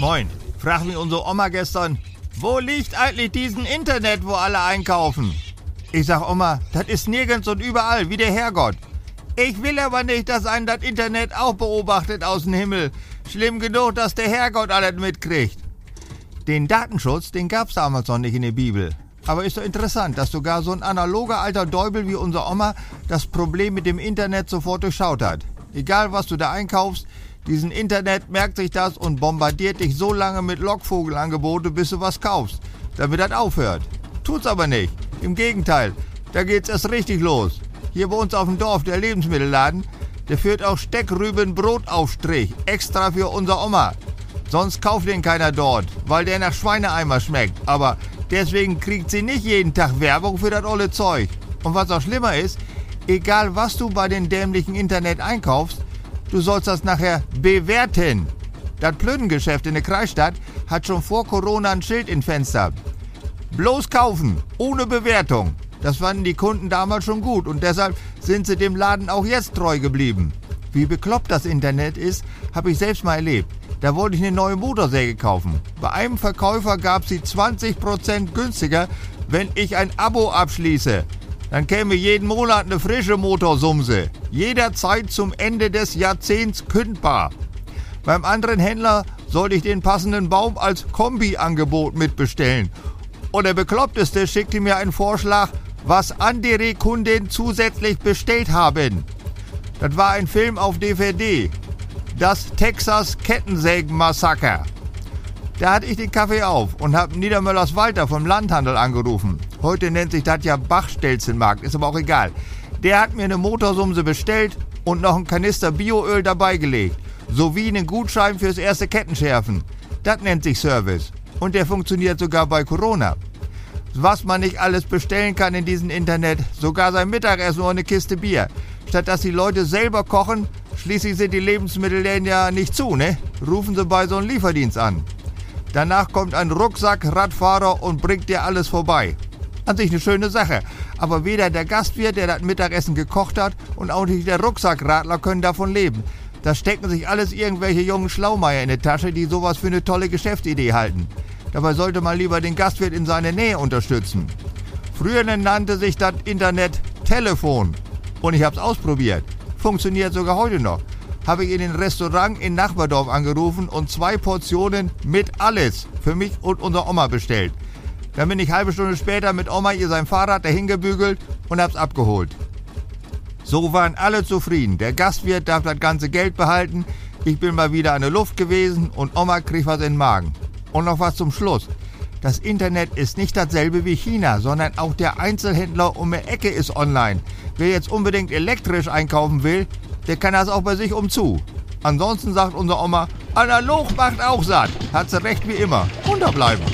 Moin. Frag mich unsere Oma gestern, wo liegt eigentlich diesen Internet, wo alle einkaufen? Ich sag Oma, das ist nirgends und überall, wie der Herrgott. Ich will aber nicht, dass einen das Internet auch beobachtet aus dem Himmel. Schlimm genug, dass der Herrgott alles mitkriegt. Den Datenschutz, den gab's damals noch nicht in der Bibel. Aber ist doch interessant, dass sogar so ein analoger alter Däubel wie unser Oma das Problem mit dem Internet sofort durchschaut hat. Egal, was du da einkaufst, diesen Internet merkt sich das und bombardiert dich so lange mit Lockvogelangebote, bis du was kaufst, damit das aufhört. Tut's aber nicht. Im Gegenteil, da geht's erst richtig los. Hier bei uns auf dem Dorf, der Lebensmittelladen, der führt auch Steckrüben-Brotaufstrich, extra für unser Oma. Sonst kauft den keiner dort, weil der nach Schweineeimer schmeckt. Aber deswegen kriegt sie nicht jeden Tag Werbung für das olle Zeug. Und was auch schlimmer ist, egal was du bei den dämlichen Internet einkaufst, du sollst das nachher bewerten. Das Plüdengeschäft in der Kreisstadt hat schon vor Corona ein Schild im Fenster. Bloß kaufen, ohne Bewertung. Das fanden die Kunden damals schon gut und deshalb sind sie dem Laden auch jetzt treu geblieben. Wie bekloppt das Internet ist, habe ich selbst mal erlebt. Da wollte ich eine neue Motorsäge kaufen. Bei einem Verkäufer gab sie 20% günstiger, wenn ich ein Abo abschließe. Dann käme jeden Monat eine frische Motorsumse. Jederzeit zum Ende des Jahrzehnts kündbar. Beim anderen Händler sollte ich den passenden Baum als Kombi-Angebot mitbestellen. Und der Bekloppteste schickte mir einen Vorschlag, was andere Kunden zusätzlich bestellt haben. Das war ein Film auf DVD. Das Texas Kettensägen-Massaker. Da hatte ich den Kaffee auf und habe Niedermöllers Walter vom Landhandel angerufen. Heute nennt sich das ja Bachstelzenmarkt, ist aber auch egal. Der hat mir eine Motorsumse bestellt und noch ein Kanister Bioöl dabei gelegt. Sowie einen Gutschein fürs erste Kettenschärfen. Das nennt sich Service. Und der funktioniert sogar bei Corona was man nicht alles bestellen kann in diesem Internet. Sogar sein Mittagessen oder eine Kiste Bier. Statt dass die Leute selber kochen, schließlich sind die Lebensmittelläden ja nicht zu, ne? Rufen sie bei so einem Lieferdienst an. Danach kommt ein Rucksack-Radfahrer und bringt dir alles vorbei. An sich eine schöne Sache. Aber weder der Gastwirt, der das Mittagessen gekocht hat, und auch nicht der Rucksackradler können davon leben. Da stecken sich alles irgendwelche jungen Schlaumeier in die Tasche, die sowas für eine tolle Geschäftsidee halten. Dabei sollte man lieber den Gastwirt in seiner Nähe unterstützen. Früher nannte sich das Internet Telefon. Und ich habe es ausprobiert. Funktioniert sogar heute noch. Habe ich in den Restaurant in Nachbardorf angerufen und zwei Portionen mit alles für mich und unsere Oma bestellt. Dann bin ich halbe Stunde später mit Oma ihr sein Fahrrad dahin gebügelt und hab's abgeholt. So waren alle zufrieden. Der Gastwirt darf das ganze Geld behalten. Ich bin mal wieder an der Luft gewesen und Oma kriegt was in den Magen. Und noch was zum Schluss. Das Internet ist nicht dasselbe wie China, sondern auch der Einzelhändler um die Ecke ist online. Wer jetzt unbedingt elektrisch einkaufen will, der kann das auch bei sich umzu. Ansonsten sagt unsere Oma, analog macht auch satt. Hat sie recht wie immer. Unterbleiben.